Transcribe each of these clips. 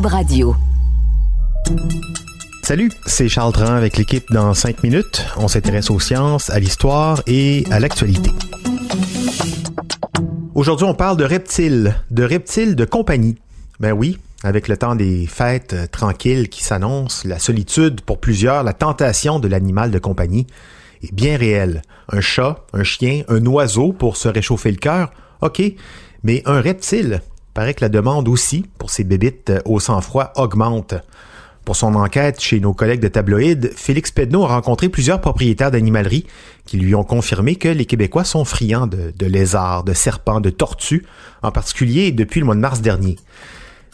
Radio. Salut, c'est Charles Dran avec l'équipe dans 5 minutes. On s'intéresse aux sciences, à l'histoire et à l'actualité. Aujourd'hui, on parle de reptiles, de reptiles de compagnie. Ben oui, avec le temps des fêtes euh, tranquilles qui s'annoncent, la solitude pour plusieurs, la tentation de l'animal de compagnie est bien réelle. Un chat, un chien, un oiseau pour se réchauffer le cœur, ok, mais un reptile, paraît que la demande aussi pour ces bébites euh, au sang-froid augmente. Pour son enquête chez nos collègues de tabloïd, Félix Pedneau a rencontré plusieurs propriétaires d'animalerie qui lui ont confirmé que les Québécois sont friands de lézards, de serpents, de tortues, en particulier depuis le mois de mars dernier.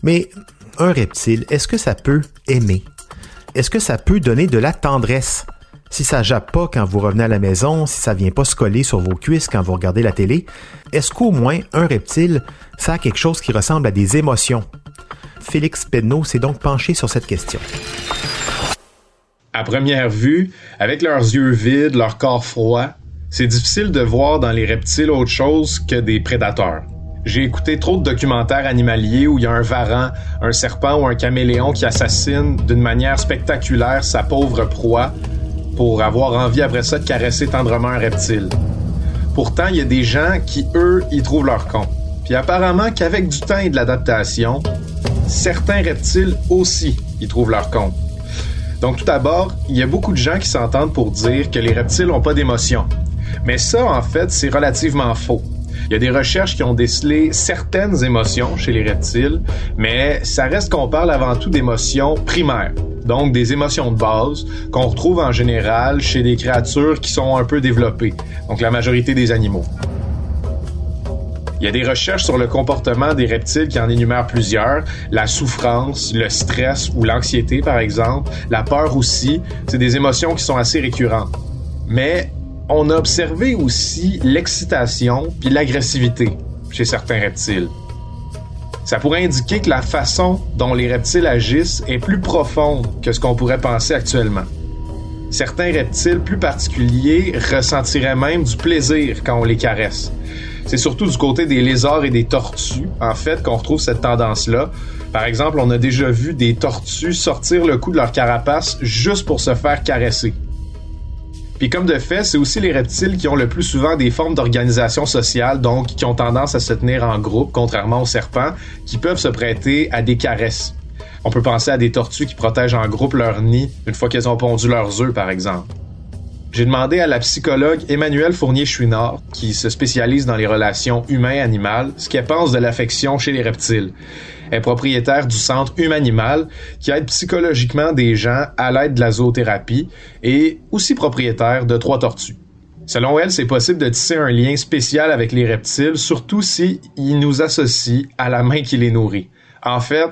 Mais un reptile, est-ce que ça peut aimer? Est-ce que ça peut donner de la tendresse? Si ça jappe pas quand vous revenez à la maison, si ça vient pas se coller sur vos cuisses quand vous regardez la télé, est-ce qu'au moins un reptile, ça a quelque chose qui ressemble à des émotions? Félix Pedneau s'est donc penché sur cette question. À première vue, avec leurs yeux vides, leur corps froid, c'est difficile de voir dans les reptiles autre chose que des prédateurs. J'ai écouté trop de documentaires animaliers où il y a un varan, un serpent ou un caméléon qui assassine d'une manière spectaculaire sa pauvre proie pour avoir envie après ça de caresser tendrement un reptile. Pourtant, il y a des gens qui, eux, y trouvent leur compte. Puis apparemment qu'avec du temps et de l'adaptation, certains reptiles aussi y trouvent leur compte. Donc tout d'abord, il y a beaucoup de gens qui s'entendent pour dire que les reptiles n'ont pas d'émotion. Mais ça, en fait, c'est relativement faux. Il y a des recherches qui ont décelé certaines émotions chez les reptiles, mais ça reste qu'on parle avant tout d'émotions primaires, donc des émotions de base qu'on retrouve en général chez des créatures qui sont un peu développées, donc la majorité des animaux. Il y a des recherches sur le comportement des reptiles qui en énumèrent plusieurs. La souffrance, le stress ou l'anxiété, par exemple. La peur aussi. C'est des émotions qui sont assez récurrentes. Mais on a observé aussi l'excitation puis l'agressivité chez certains reptiles. Ça pourrait indiquer que la façon dont les reptiles agissent est plus profonde que ce qu'on pourrait penser actuellement. Certains reptiles plus particuliers ressentiraient même du plaisir quand on les caresse. C'est surtout du côté des lézards et des tortues, en fait, qu'on retrouve cette tendance-là. Par exemple, on a déjà vu des tortues sortir le cou de leur carapace juste pour se faire caresser. Puis comme de fait, c'est aussi les reptiles qui ont le plus souvent des formes d'organisation sociale, donc qui ont tendance à se tenir en groupe, contrairement aux serpents, qui peuvent se prêter à des caresses. On peut penser à des tortues qui protègent en groupe leur nid une fois qu'elles ont pondu leurs œufs, par exemple. J'ai demandé à la psychologue Emmanuelle Fournier-Chouinard, qui se spécialise dans les relations humain-animal, ce qu'elle pense de l'affection chez les reptiles. Elle est propriétaire du centre Humanimal, qui aide psychologiquement des gens à l'aide de la zoothérapie, et aussi propriétaire de trois tortues. Selon elle, c'est possible de tisser un lien spécial avec les reptiles, surtout si nous associent à la main qui les nourrit. En fait,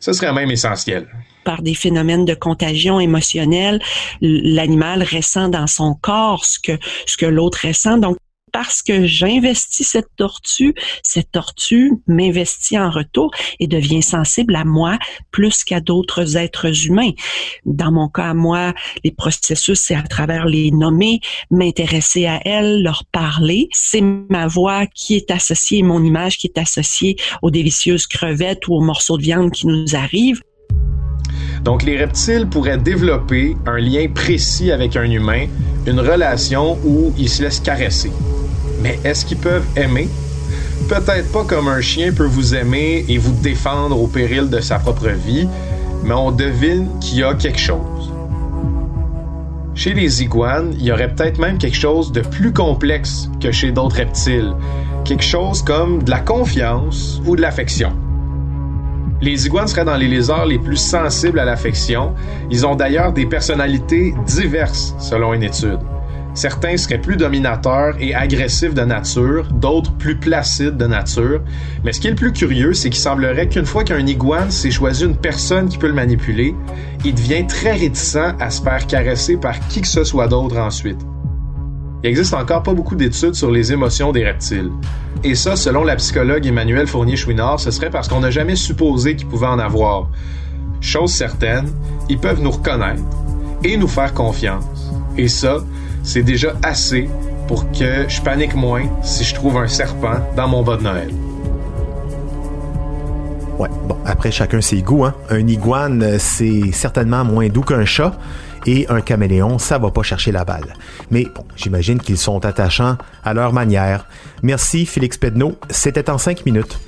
ce serait même essentiel par des phénomènes de contagion émotionnelle, l'animal ressent dans son corps ce que, l'autre ressent. Donc, parce que j'investis cette tortue, cette tortue m'investit en retour et devient sensible à moi plus qu'à d'autres êtres humains. Dans mon cas, moi, les processus, c'est à travers les nommer, m'intéresser à elles, leur parler. C'est ma voix qui est associée, mon image qui est associée aux délicieuses crevettes ou aux morceaux de viande qui nous arrivent. Donc les reptiles pourraient développer un lien précis avec un humain, une relation où ils se laissent caresser. Mais est-ce qu'ils peuvent aimer? Peut-être pas comme un chien peut vous aimer et vous défendre au péril de sa propre vie, mais on devine qu'il y a quelque chose. Chez les iguanes, il y aurait peut-être même quelque chose de plus complexe que chez d'autres reptiles, quelque chose comme de la confiance ou de l'affection. Les iguanes seraient dans les lézards les plus sensibles à l'affection. Ils ont d'ailleurs des personnalités diverses, selon une étude. Certains seraient plus dominateurs et agressifs de nature, d'autres plus placides de nature. Mais ce qui est le plus curieux, c'est qu'il semblerait qu'une fois qu'un iguane s'est choisi une personne qui peut le manipuler, il devient très réticent à se faire caresser par qui que ce soit d'autre ensuite. Il existe encore pas beaucoup d'études sur les émotions des reptiles. Et ça, selon la psychologue Emmanuel Fournier-Chouinard, ce serait parce qu'on n'a jamais supposé qu'ils pouvaient en avoir. Chose certaine, ils peuvent nous reconnaître et nous faire confiance. Et ça, c'est déjà assez pour que je panique moins si je trouve un serpent dans mon bas de Noël. Ouais, bon, après chacun ses goûts, hein. Un iguane, c'est certainement moins doux qu'un chat, et un caméléon, ça va pas chercher la balle. Mais bon, j'imagine qu'ils sont attachants à leur manière. Merci Félix Pedneau, c'était en cinq minutes.